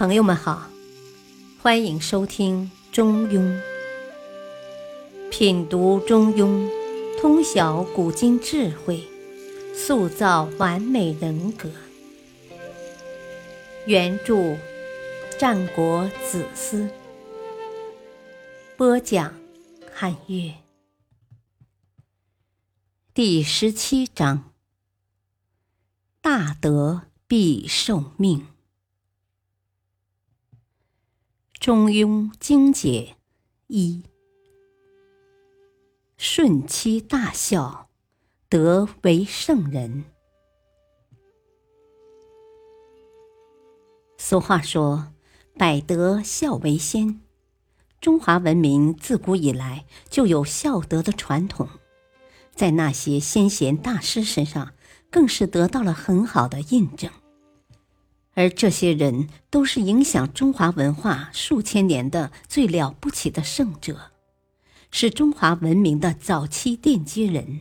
朋友们好，欢迎收听《中庸》，品读《中庸》，通晓古今智慧，塑造完美人格。原著：战国子思，播讲：汉乐。第十七章：大德必受命。中庸精解一：顺其大孝，德为圣人。俗话说：“百德孝为先。”中华文明自古以来就有孝德的传统，在那些先贤大师身上，更是得到了很好的印证。而这些人都是影响中华文化数千年的最了不起的圣者，是中华文明的早期奠基人。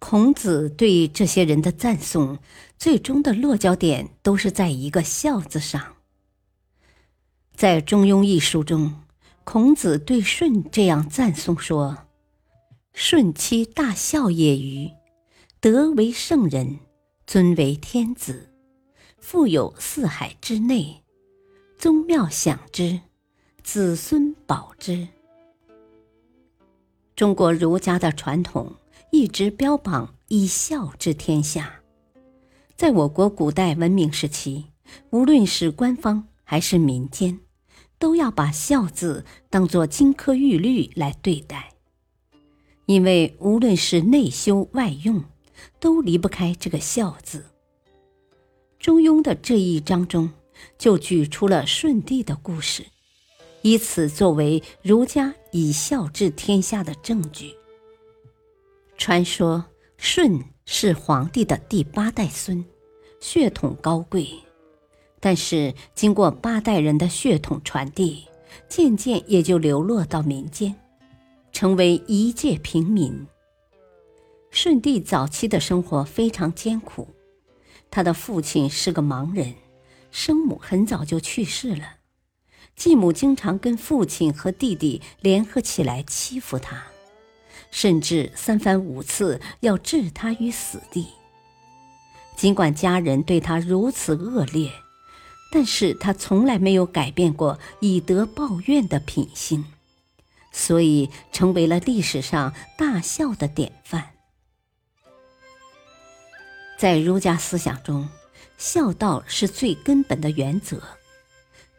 孔子对这些人的赞颂，最终的落脚点都是在一个“孝”字上。在《中庸》一书中，孔子对舜这样赞颂说：“舜其大孝也于，德为圣人，尊为天子。”富有四海之内，宗庙享之，子孙保之。中国儒家的传统一直标榜以孝治天下，在我国古代文明时期，无论是官方还是民间，都要把孝字当作金科玉律来对待，因为无论是内修外用，都离不开这个孝字。中庸的这一章中，就举出了舜帝的故事，以此作为儒家以孝治天下的证据。传说舜是皇帝的第八代孙，血统高贵，但是经过八代人的血统传递，渐渐也就流落到民间，成为一介平民。舜帝早期的生活非常艰苦。他的父亲是个盲人，生母很早就去世了，继母经常跟父亲和弟弟联合起来欺负他，甚至三番五次要置他于死地。尽管家人对他如此恶劣，但是他从来没有改变过以德报怨的品性，所以成为了历史上大孝的典范。在儒家思想中，孝道是最根本的原则，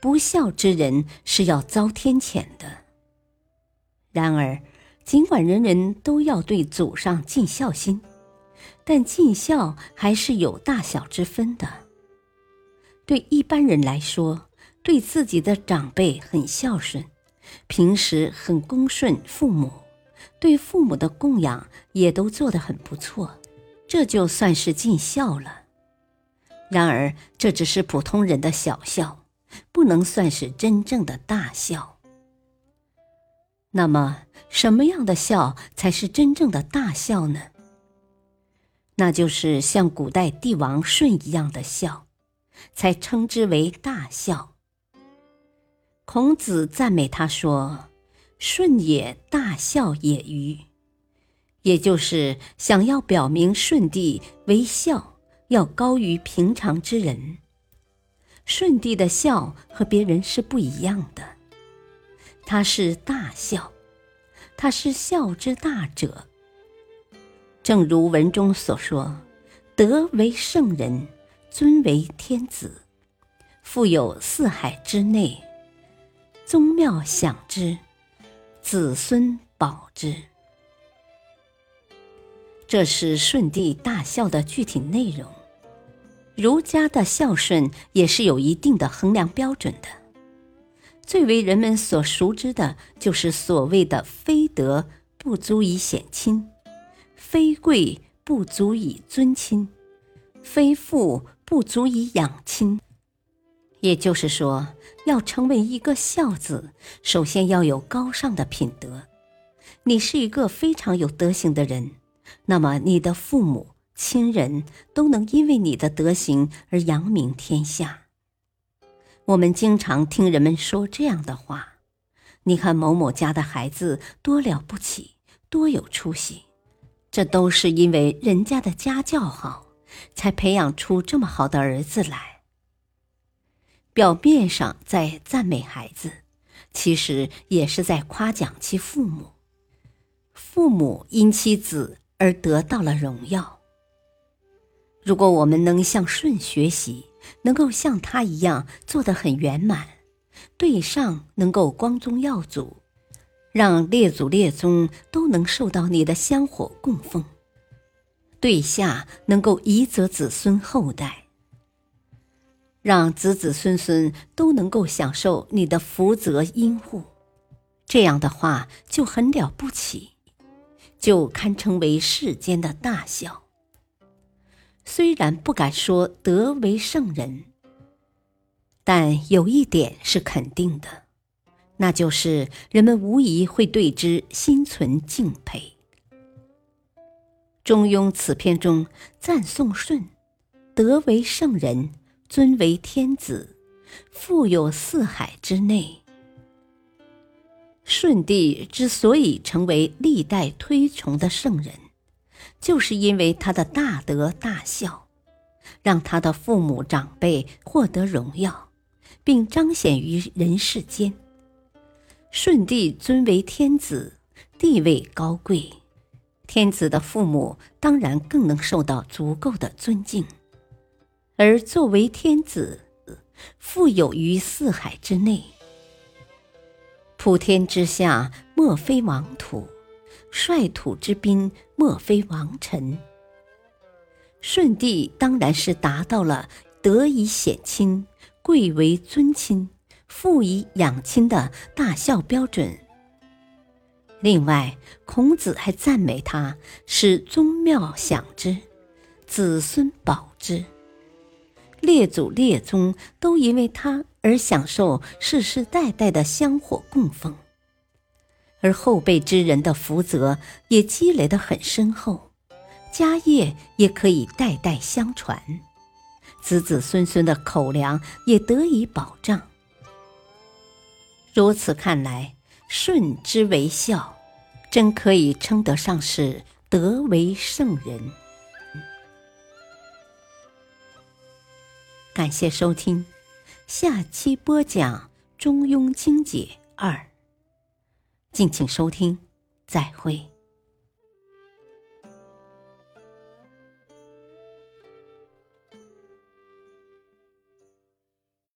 不孝之人是要遭天谴的。然而，尽管人人都要对祖上尽孝心，但尽孝还是有大小之分的。对一般人来说，对自己的长辈很孝顺，平时很恭顺父母，对父母的供养也都做得很不错。这就算是尽孝了。然而，这只是普通人的小孝，不能算是真正的大孝。那么，什么样的孝才是真正的大孝呢？那就是像古代帝王舜一样的孝，才称之为大孝。孔子赞美他说：“舜也大孝也于。”也就是想要表明舜帝为孝要高于平常之人。舜帝的孝和别人是不一样的，他是大孝，他是孝之大者。正如文中所说：“德为圣人，尊为天子，富有四海之内，宗庙享之，子孙保之。”这是舜帝大孝的具体内容。儒家的孝顺也是有一定的衡量标准的。最为人们所熟知的就是所谓的“非德不足以显亲，非贵不足以尊亲，非富不足以养亲”。也就是说，要成为一个孝子，首先要有高尚的品德。你是一个非常有德行的人。那么，你的父母亲人都能因为你的德行而扬名天下。我们经常听人们说这样的话：“你看某某家的孩子多了不起，多有出息，这都是因为人家的家教好，才培养出这么好的儿子来。”表面上在赞美孩子，其实也是在夸奖其父母。父母因其子而得到了荣耀。如果我们能向舜学习，能够像他一样做得很圆满，对上能够光宗耀祖，让列祖列宗都能受到你的香火供奉；对下能够遗泽子孙后代，让子子孙孙都能够享受你的福泽荫护。这样的话就很了不起，就堪称为世间的大孝。虽然不敢说德为圣人，但有一点是肯定的，那就是人们无疑会对之心存敬佩。中庸此篇中赞颂舜，德为圣人，尊为天子，富有四海之内。舜帝之所以成为历代推崇的圣人。就是因为他的大德大孝，让他的父母长辈获得荣耀，并彰显于人世间。舜帝尊为天子，地位高贵，天子的父母当然更能受到足够的尊敬。而作为天子，富有于四海之内，普天之下莫非王土。率土之滨，莫非王臣。舜帝当然是达到了德以显亲、贵为尊亲、富以养亲的大孝标准。另外，孔子还赞美他是宗庙享之，子孙保之，列祖列宗都因为他而享受世世代代的香火供奉。而后辈之人的福泽也积累得很深厚，家业也可以代代相传，子子孙孙的口粮也得以保障。如此看来，舜之为孝，真可以称得上是德为圣人。感谢收听，下期播讲《中庸精解二》。敬请收听，再会。